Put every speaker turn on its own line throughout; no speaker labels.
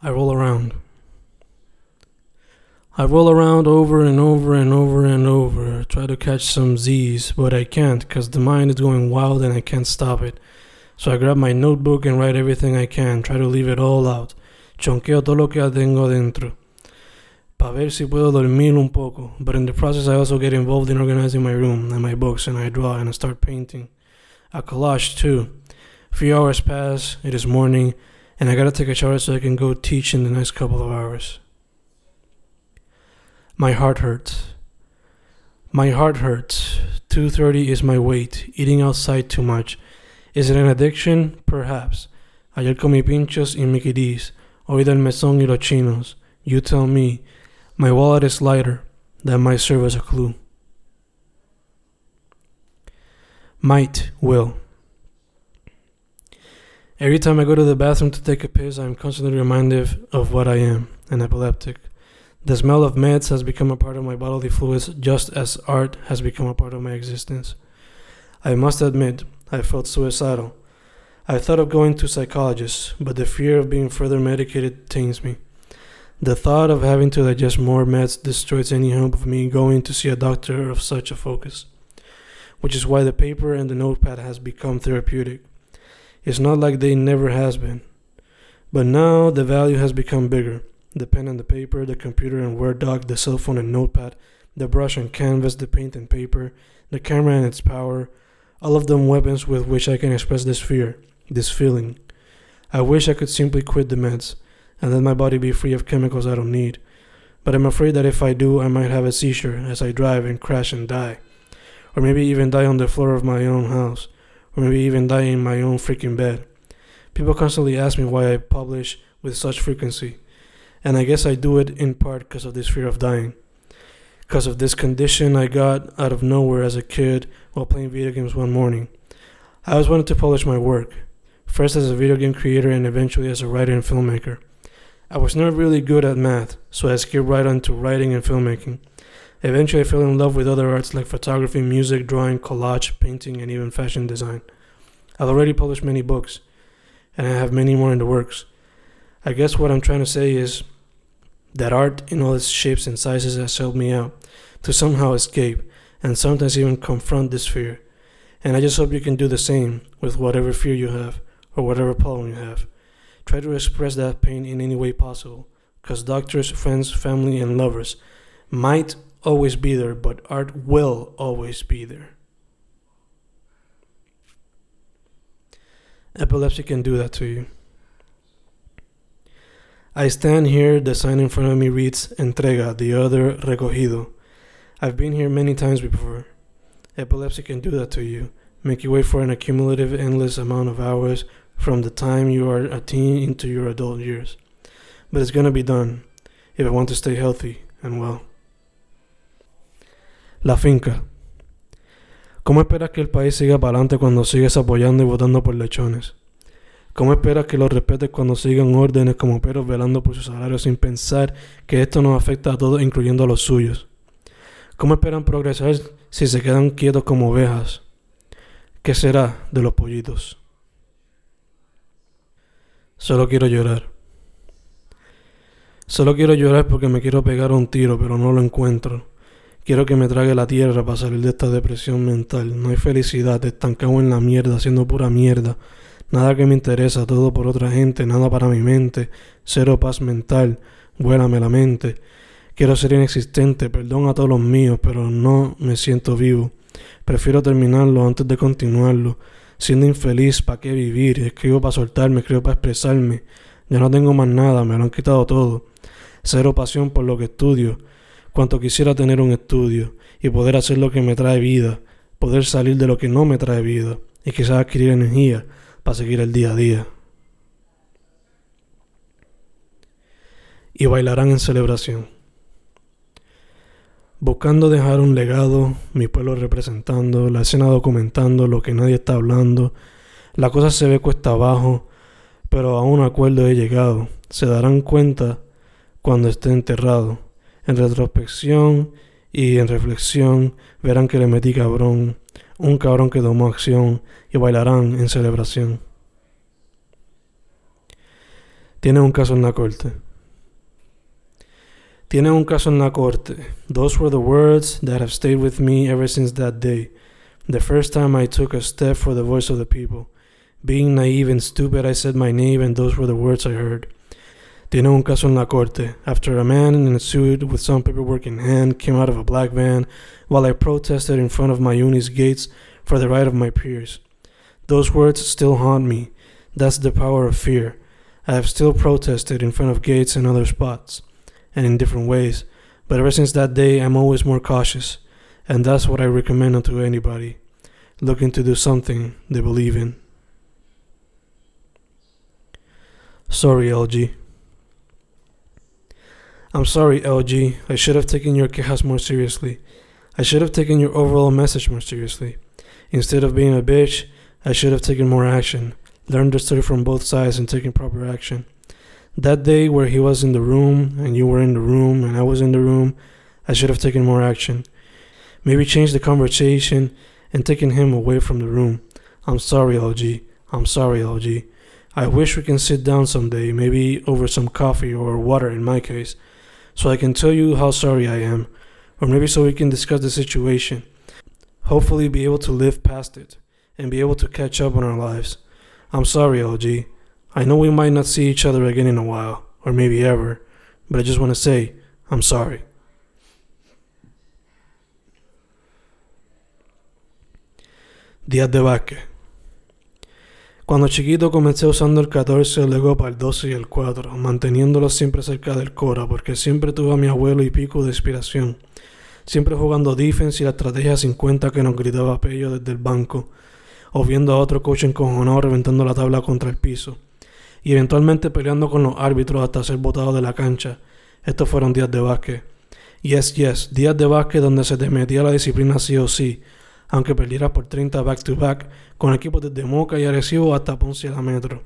I roll around. I roll around over and over and over and over, try to catch some Z's, but I can't because the mind is going wild and I can't stop it. So I grab my notebook and write everything I can, try to leave it all out. Chonqueo todo lo que tengo dentro. Pa ver si puedo dormir un poco, but in the process I also get involved in organizing my room and my books and I draw and I start painting. I collage too. A few hours pass, it is morning, and I gotta take a shower so I can go teach in the next couple of hours. My heart hurts. My heart hurts. 230 is my weight. Eating outside too much. Is it an addiction? Perhaps. Ayer comí pinchos y Mickey D's. Hoy del mesón y los chinos. You tell me. My wallet is lighter. That might serve as a clue. Might, will. Every time I go to the bathroom to take a piss, I am constantly reminded of what I am an epileptic. The smell of meds has become a part of my bodily fluids just as art has become a part of my existence. I must admit, I felt suicidal. I thought of going to psychologists, but the fear of being further medicated taints me. The thought of having to digest more meds destroys any hope of me going to see a doctor of such a focus, which is why the paper and the notepad has become therapeutic. It's not like they never has been. But now the value has become bigger. The pen and the paper, the computer and Word doc, the cell phone and notepad, the brush and canvas, the paint and paper, the camera and its power, all of them weapons with which I can express this fear, this feeling. I wish I could simply quit the meds and let my body be free of chemicals I don't need. But I'm afraid that if I do, I might have a seizure as I drive and crash and die. Or maybe even die on the floor of my own house or maybe even die in my own freaking bed. People constantly ask me why I publish with such frequency, and I guess I do it in part because of this fear of dying. Because of this condition I got out of nowhere as a kid while playing video games one morning. I always wanted to publish my work, first as a video game creator and eventually as a writer and filmmaker. I was never really good at math, so I skipped right on to writing and filmmaking. Eventually, I fell in love with other arts like photography, music, drawing, collage, painting, and even fashion design. I've already published many books, and I have many more in the works. I guess what I'm trying to say is that art in all its shapes and sizes has helped me out to somehow escape and sometimes even confront this fear. And I just hope you can do the same with whatever fear you have or whatever problem you have. Try to express that pain in any way possible, because doctors, friends, family, and lovers might always be there, but art will always be there. Epilepsy can do that to you. I stand here, the sign in front of me reads Entrega, the other recogido. I've been here many times before. Epilepsy can do that to you, make you wait for an accumulative, endless amount of hours from the time you are a teen into your adult years. But it's gonna be done if I want to stay healthy and well. La finca. ¿Cómo esperas que el país siga para adelante cuando sigues apoyando y votando por lechones? ¿Cómo esperas que los respetes cuando sigan órdenes como perros velando por su salario sin pensar que esto nos afecta a todos, incluyendo a los suyos? ¿Cómo esperan progresar si se quedan quietos como ovejas? ¿Qué será de los pollitos? Solo quiero llorar. Solo quiero llorar porque me quiero pegar un tiro, pero no lo encuentro. Quiero que me trague la tierra para salir de esta depresión mental. No hay felicidad, estancado en la mierda, haciendo pura mierda. Nada que me interesa, todo por otra gente, nada para mi mente. Cero paz mental, vuélame la mente. Quiero ser inexistente, perdón a todos los míos, pero no me siento vivo. Prefiero terminarlo antes de continuarlo. Siendo infeliz, ¿para qué vivir? Escribo para soltarme, escribo para expresarme. Ya no tengo más nada, me lo han quitado todo. Cero pasión por lo que estudio cuanto quisiera tener un estudio y poder hacer lo que me trae vida, poder salir de lo que no me trae vida y quizás adquirir energía para seguir el día a día. Y bailarán en celebración. Buscando dejar un legado, mi pueblo representando, la escena documentando lo que nadie está hablando, la cosa se ve cuesta abajo, pero a un acuerdo he llegado. Se darán cuenta cuando esté enterrado en retrospección y en reflexión verán que le metí cabrón, un cabrón que tomó acción y bailarán en celebración. Tiene un caso en la corte. Tiene un caso en la corte. Those were the words that have stayed with me ever since that day. The first time I took a step for the voice of the people. Being naive and stupid, I said my name, and those were the words I heard. Tiene un caso en la corte. After a man in a suit with some paperwork in hand came out of a black van while I protested in front of my uni's gates for the right of my peers. Those words still haunt me. That's the power of fear. I have still protested in front of gates and other spots and in different ways. But ever since that day, I'm always more cautious, and that's what I recommend to anybody looking to do something they believe in. Sorry, LG. I'm sorry, LG. I should have taken your quejas more seriously. I should have taken your overall message more seriously. Instead of being a bitch, I should have taken more action, learned the story from both sides, and taken proper action. That day where he was in the room and you were in the room and I was in the room, I should have taken more action. Maybe changed the conversation and taken him away from the room. I'm sorry, LG. I'm sorry, LG. I wish we can sit down someday, maybe over some coffee or water in my case, so I can tell you how sorry I am, or maybe so we can discuss the situation. Hopefully, be able to live past it and be able to catch up on our lives. I'm sorry, LG. I know we might not see each other again in a while, or maybe ever, but I just want to say, I'm sorry. Días de. Cuando chiquito comencé usando el 14, luego para el 12 y el 4, manteniéndolo siempre cerca del Cora, porque siempre tuve a mi abuelo y pico de inspiración. Siempre jugando defense y la estrategia 50 que nos gritaba Pello desde el banco, o viendo a otro coach encojonado reventando la tabla contra el piso y eventualmente peleando con los árbitros hasta ser botado de la cancha. Estos fueron días de básquet. Yes, yes, días de básquet donde se te la disciplina sí o sí, aunque perdieras por 30 back-to-back con equipos desde Moca y Arecibo hasta Ponce y la Metro.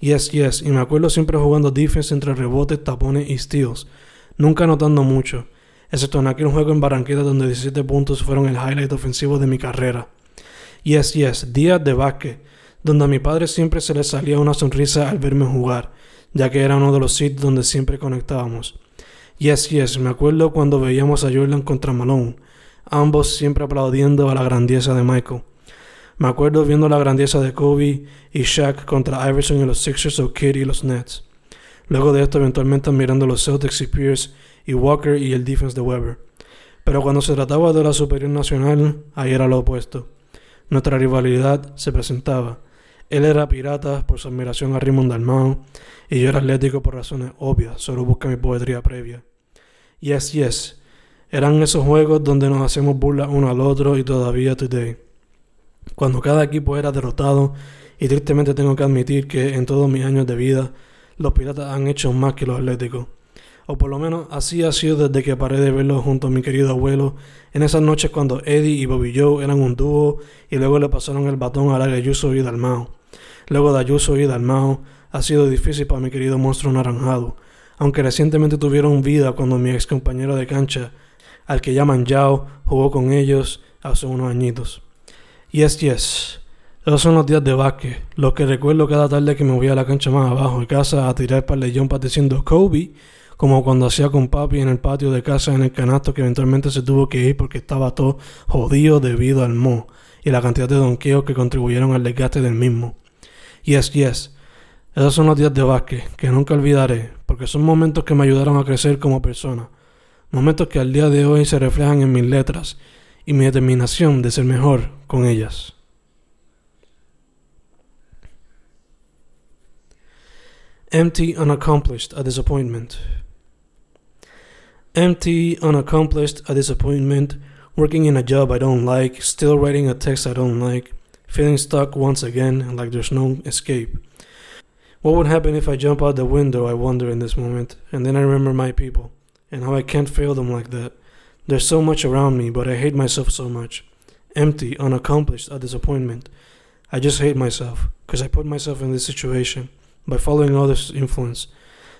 Yes, yes, y me acuerdo siempre jugando defense entre rebotes, tapones y steals, nunca anotando mucho, excepto en aquel juego en Barranquilla donde 17 puntos fueron el highlight ofensivo de mi carrera. Yes, yes, días de básquet, donde a mi padre siempre se le salía una sonrisa al verme jugar, ya que era uno de los sitios donde siempre conectábamos. Yes, yes, me acuerdo cuando veíamos a Jordan contra Malone, ambos siempre aplaudiendo a la grandeza de Michael. Me acuerdo viendo la grandeza de Kobe y Shaq contra Iverson y los Sixers o Kidd y los Nets. Luego de esto, eventualmente mirando los Celtics y Pierce y Walker y el defense de Weber. Pero cuando se trataba de la superior nacional, ahí era lo opuesto. Nuestra rivalidad se presentaba él era pirata por su admiración a Raymond Dalmau y yo era atlético por razones obvias, solo busca mi poetría previa. Yes, yes, eran esos juegos donde nos hacemos burla uno al otro y todavía today. Cuando cada equipo era derrotado, y tristemente tengo que admitir que en todos mis años de vida, los piratas han hecho más que los atléticos. O por lo menos así ha sido desde que paré de verlos junto a mi querido abuelo en esas noches cuando Eddie y Bobby Joe eran un dúo y luego le pasaron el batón a Larry Ayuso y Dalmao. Luego de Ayuso y Dalmao, ha sido difícil para mi querido monstruo naranjado, aunque recientemente tuvieron vida cuando mi ex compañero de cancha, al que llaman Yao, jugó con ellos hace unos añitos. Yes, yes. Esos son los días de básquet, los que recuerdo cada tarde que me voy a la cancha más abajo de casa a tirar para diciendo Kobe, como cuando hacía con papi en el patio de casa en el canasto que eventualmente se tuvo que ir porque estaba todo jodido debido al mo y la cantidad de donkeos que contribuyeron al desgaste del mismo. Yes, yes. Esos son los días de básquet que nunca olvidaré, porque son momentos que me ayudaron a crecer como persona. Momentos que al día de hoy se reflejan en mis letras y mi determinación de ser mejor con ellas. Empty, unaccomplished, a disappointment. Empty, unaccomplished, a disappointment, working in a job I don't like, still writing a text I don't like, feeling stuck once again, and like there's no escape. What would happen if I jump out the window? I wonder in this moment, and then I remember my people, and how I can't fail them like that. There's so much around me, but I hate myself so much. Empty, unaccomplished, a disappointment. I just hate myself, because I put myself in this situation by following others' influence,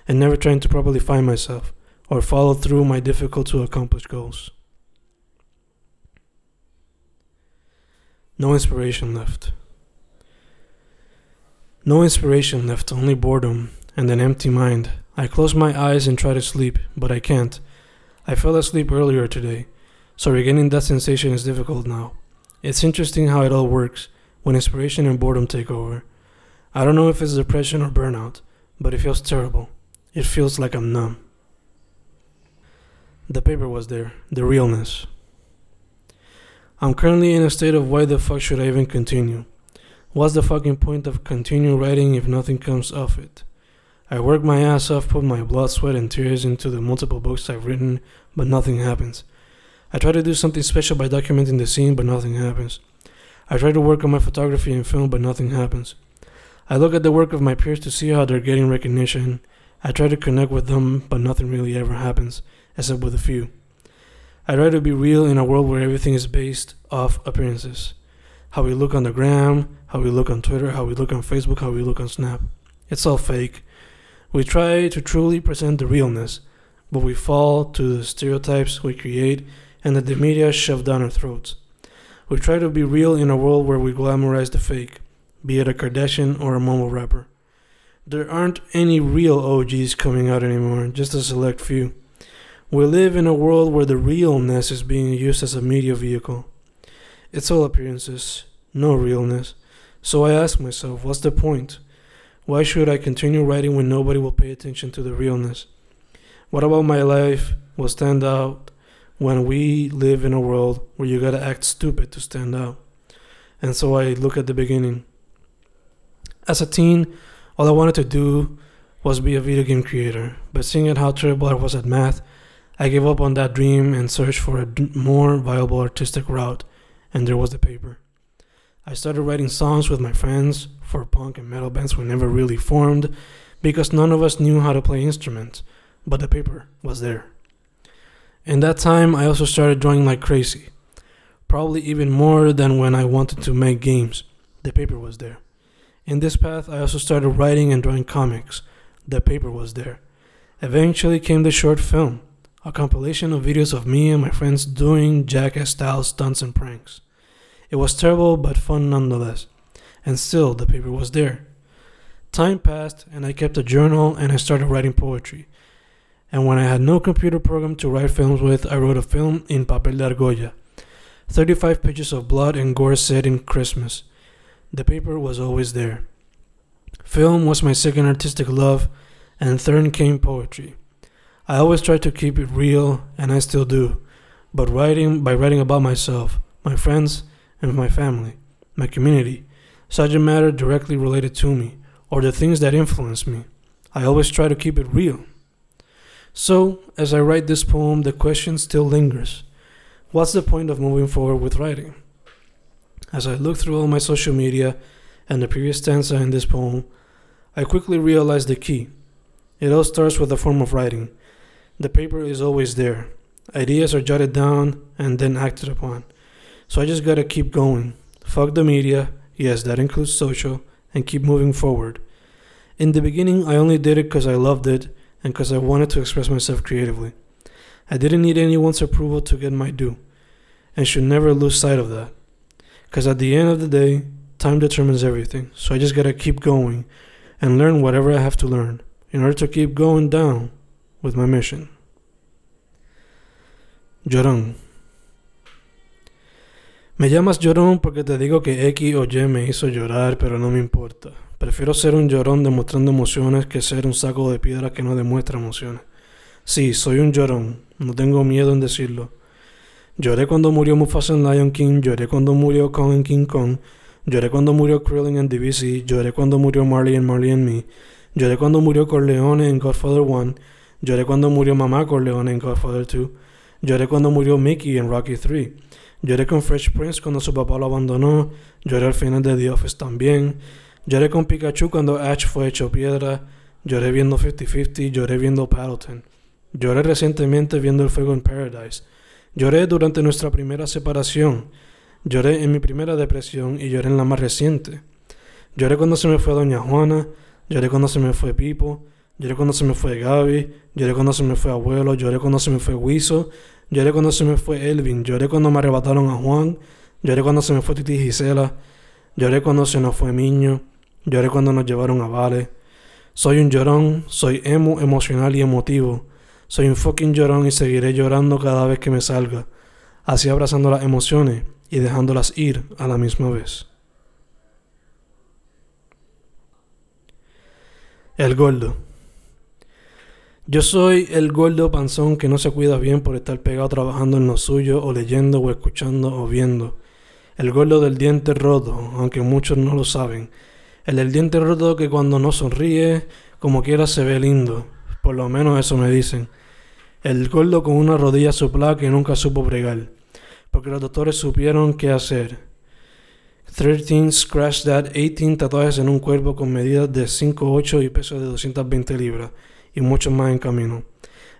and never trying to properly find myself, or follow through my difficult to accomplish goals. No inspiration left. No inspiration left, only boredom, and an empty mind. I close my eyes and try to sleep, but I can't. I fell asleep earlier today, so regaining that sensation is difficult now. It's interesting how it all works when inspiration and boredom take over. I don't know if it's depression or burnout, but it feels terrible. It feels like I'm numb. The paper was there, the realness. I'm currently in a state of why the fuck should I even continue? What's the fucking point of continue writing if nothing comes of it? I work my ass off, put my blood, sweat, and tears into the multiple books I've written, but nothing happens. I try to do something special by documenting the scene, but nothing happens. I try to work on my photography and film, but nothing happens. I look at the work of my peers to see how they're getting recognition. I try to connect with them, but nothing really ever happens, except with a few. I try to be real in a world where everything is based off appearances. How we look on the gram, how we look on Twitter, how we look on Facebook, how we look on Snap. It's all fake. We try to truly present the realness, but we fall to the stereotypes we create and that the media shove down our throats. We try to be real in a world where we glamorize the fake, be it a Kardashian or a mumble rapper. There aren't any real OGs coming out anymore, just a select few. We live in a world where the realness is being used as a media vehicle. It's all appearances, no realness. So I ask myself, what's the point? Why should I continue writing when nobody will pay attention to the realness? What about my life will stand out when we live in a world where you gotta act stupid to stand out? And so I look at the beginning. As a teen, all I wanted to do was be a video game creator, but seeing how terrible I was at math, I gave up on that dream and searched for a more viable artistic route, and there was the paper. I started writing songs with my friends for punk and metal bands we never really formed because none of us knew how to play instruments, but the paper was there. In that time, I also started drawing like crazy. Probably even more than when I wanted to make games. The paper was there. In this path, I also started writing and drawing comics. The paper was there. Eventually came the short film, a compilation of videos of me and my friends doing jackass style stunts and pranks. It was terrible but fun nonetheless, and still the paper was there. Time passed, and I kept a journal and I started writing poetry. And when I had no computer program to write films with, I wrote a film in papel de argolla. 35 pages of blood and gore set in Christmas. The paper was always there. Film was my second artistic love, and third came poetry. I always tried to keep it real, and I still do, but writing by writing about myself, my friends, and my family, my community, such a matter directly related to me, or the things that influence me. I always try to keep it real. So, as I write this poem, the question still lingers What's the point of moving forward with writing? As I look through all my social media and the previous stanza in this poem, I quickly realize the key. It all starts with a form of writing. The paper is always there. Ideas are jotted down and then acted upon. So I just gotta keep going. Fuck the media, yes, that includes social, and keep moving forward. In the beginning, I only did it because I loved it and because I wanted to express myself creatively. I didn't need anyone's approval to get my due, and should never lose sight of that. Because at the end of the day, time determines everything, so I just gotta keep going and learn whatever I have to learn in order to keep going down with my mission. Llorón. Me llamas llorón porque te digo que X o Y me hizo llorar, pero no me importa. Prefiero ser un llorón demostrando emociones que ser un saco de piedra que no demuestra emociones. Sí, soy un llorón, no tengo miedo en decirlo. Lloré cuando murió Mufasa en Lion King, lloré cuando murió Kong en King Kong, lloré cuando murió Krillin en DBC, lloré cuando murió Marley en Marley and Me, lloré cuando murió Corleone en Godfather 1, lloré cuando murió Mamá Corleone en Godfather 2, lloré cuando murió Mickey en Rocky 3. Lloré con Fresh Prince cuando su papá lo abandonó. Lloré al final de The Office también. Lloré con Pikachu cuando Ash fue hecho piedra. Lloré viendo 50-50. Lloré viendo Paddleton. Lloré recientemente viendo El Fuego en Paradise. Lloré durante nuestra primera separación. Lloré en mi primera depresión y lloré en la más reciente. Lloré cuando se me fue Doña Juana. Lloré cuando se me fue Pipo. Lloré cuando se me fue Gaby. Lloré cuando se me fue Abuelo. Lloré cuando se me fue Wiso. Lloré cuando se me fue Elvin, lloré cuando me arrebataron a Juan, lloré cuando se me fue Titi Gisela, lloré cuando se nos fue Miño, lloré cuando nos llevaron a Vale. Soy un llorón, soy emo, emocional y emotivo. Soy un fucking llorón y seguiré llorando cada vez que me salga, así abrazando las emociones y dejándolas ir a la misma vez. El gordo. Yo soy el gordo panzón que no se cuida bien por estar pegado trabajando en lo suyo o leyendo o escuchando o viendo. El gordo del diente roto, aunque muchos no lo saben. El del diente roto que cuando no sonríe, como quiera se ve lindo. Por lo menos eso me dicen. El gordo con una rodilla soplada que nunca supo bregar. Porque los doctores supieron qué hacer. 13 Scratch That, 18 tatuajes en un cuerpo con medidas de 5'8 y peso de 220 libras y mucho más en camino.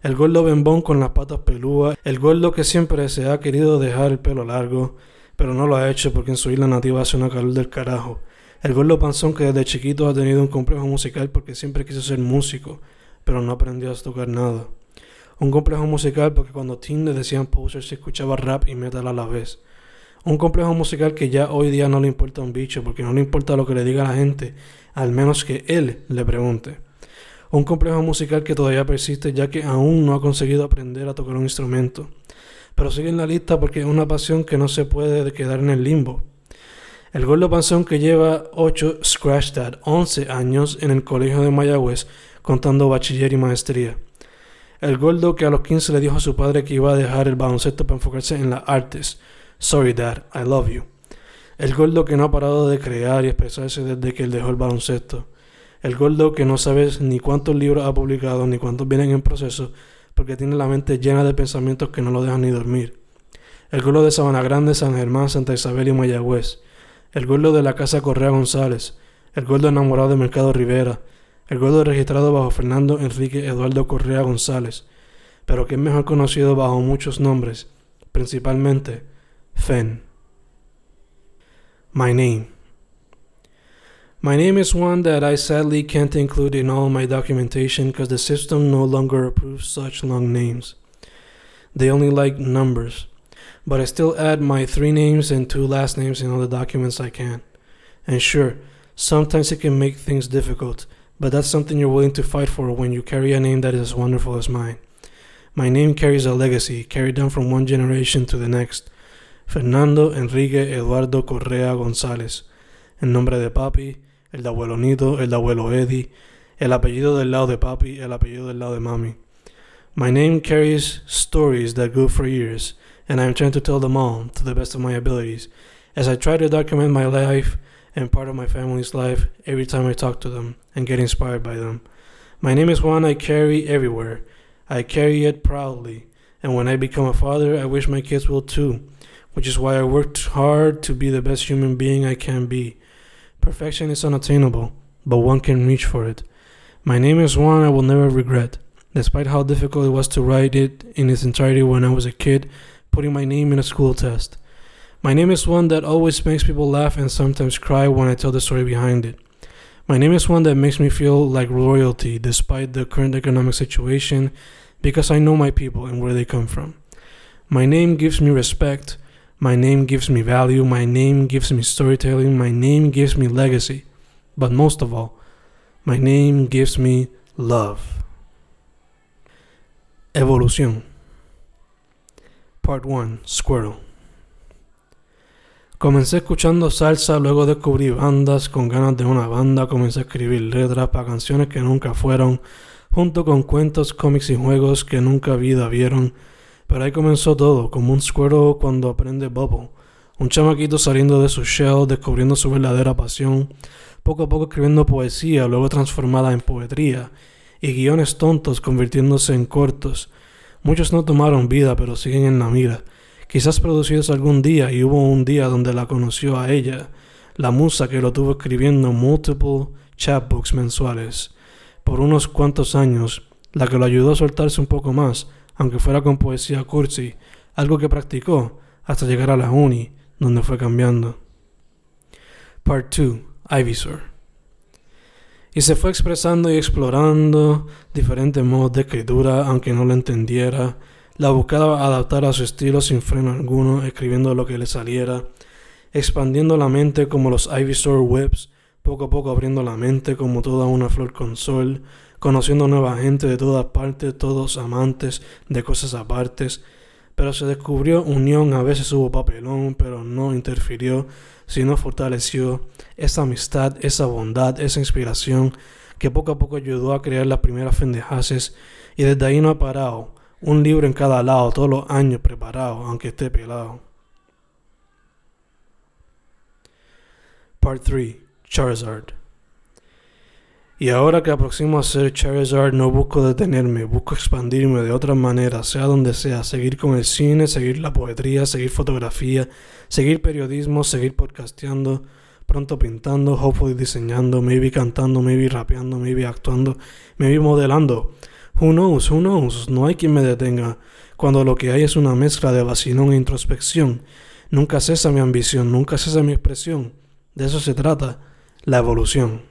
El gordo bembón con las patas pelúas, el gordo que siempre se ha querido dejar el pelo largo, pero no lo ha hecho porque en su isla nativa hace una calor del carajo. El gordo panzón que desde chiquito ha tenido un complejo musical porque siempre quiso ser músico, pero no aprendió a tocar nada. Un complejo musical porque cuando teen le decían poser se escuchaba rap y metal a la vez. Un complejo musical que ya hoy día no le importa un bicho porque no le importa lo que le diga la gente, al menos que él le pregunte un complejo musical que todavía persiste ya que aún no ha conseguido aprender a tocar un instrumento. Pero sigue en la lista porque es una pasión que no se puede quedar en el limbo. El gordo panzón que lleva 8 Scratch That, 11 años en el colegio de Mayagüez contando bachiller y maestría. El gordo que a los 15 le dijo a su padre que iba a dejar el baloncesto para enfocarse en las artes. Sorry dad, I love you. El gordo que no ha parado de crear y expresarse desde que él dejó el baloncesto. El gordo que no sabes ni cuántos libros ha publicado ni cuántos vienen en proceso porque tiene la mente llena de pensamientos que no lo dejan ni dormir. El gordo de Sabana Grande, San Germán, Santa Isabel y Mayagüez. El gordo de la Casa Correa González. El gordo enamorado de Mercado Rivera. El gordo registrado bajo Fernando Enrique Eduardo Correa González. Pero que es mejor conocido bajo muchos nombres, principalmente Fen. My name. My name is one that I sadly can't include in all my documentation because the system no longer approves such long names. They only like numbers. But I still add my three names and two last names in all the documents I can. And sure, sometimes it can make things difficult, but that's something you're willing to fight for when you carry a name that is as wonderful as mine. My name carries a legacy carried down from one generation to the next. Fernando Enrique Eduardo Correa González. En nombre de papi, el de abuelo Nito, el de abuelo Eddie, el apellido del lado de papi, el apellido del lado de mami. My name carries stories that go for years, and I am trying to tell them all to the best of my abilities, as I try to document my life and part of my family's life every time I talk to them and get inspired by them. My name is one I carry everywhere. I carry it proudly, and when I become a father, I wish my kids will too, which is why I worked hard to be the best human being I can be. Perfection is unattainable, but one can reach for it. My name is one I will never regret, despite how difficult it was to write it in its entirety when I was a kid, putting my name in a school test. My name is one that always makes people laugh and sometimes cry when I tell the story behind it. My name is one that makes me feel like royalty despite the current economic situation because I know my people and where they come from. My name gives me respect my name gives me value, my name gives me storytelling, my name gives me legacy. But most of all, my name gives me love. Evolución. Part 1. Squirrel. Comencé escuchando salsa, luego descubrí bandas con ganas de una banda, comencé a escribir letras para canciones que nunca fueron, junto con cuentos, cómics y juegos que nunca vida vieron pero ahí comenzó todo, como un squirrel cuando aprende Bubble. Un chamaquito saliendo de su shell, descubriendo su verdadera pasión, poco a poco escribiendo poesía, luego transformada en poetría, y guiones tontos convirtiéndose en cortos. Muchos no tomaron vida, pero siguen en la mira. Quizás producidos algún día, y hubo un día donde la conoció a ella, la musa que lo tuvo escribiendo multiple chapbooks mensuales. Por unos cuantos años, la que lo ayudó a soltarse un poco más, aunque fuera con poesía cursi, algo que practicó hasta llegar a la uni, donde fue cambiando. Part 2. Ivysaur. Y se fue expresando y explorando diferentes modos de escritura, aunque no lo entendiera. La buscaba adaptar a su estilo sin freno alguno, escribiendo lo que le saliera, expandiendo la mente como los Ivysaur webs, poco a poco abriendo la mente como toda una flor con sol, conociendo nueva gente de todas partes, todos amantes de cosas apartes, pero se descubrió unión, a veces hubo papelón, pero no interfirió, sino fortaleció esa amistad, esa bondad, esa inspiración que poco a poco ayudó a crear las primeras fendejases y desde ahí no ha parado, un libro en cada lado, todos los años preparado, aunque esté pelado. Part 3 Charizard y ahora que aproximo a ser Charizard no busco detenerme, busco expandirme de otra manera, sea donde sea, seguir con el cine, seguir la poetría, seguir fotografía, seguir periodismo, seguir podcasteando, pronto pintando, hopefully diseñando, maybe cantando, maybe rapeando, maybe actuando, maybe modelando. Who knows, who knows, no hay quien me detenga, cuando lo que hay es una mezcla de vacilón e introspección. Nunca cesa mi ambición, nunca cesa mi expresión. De eso se trata, la evolución.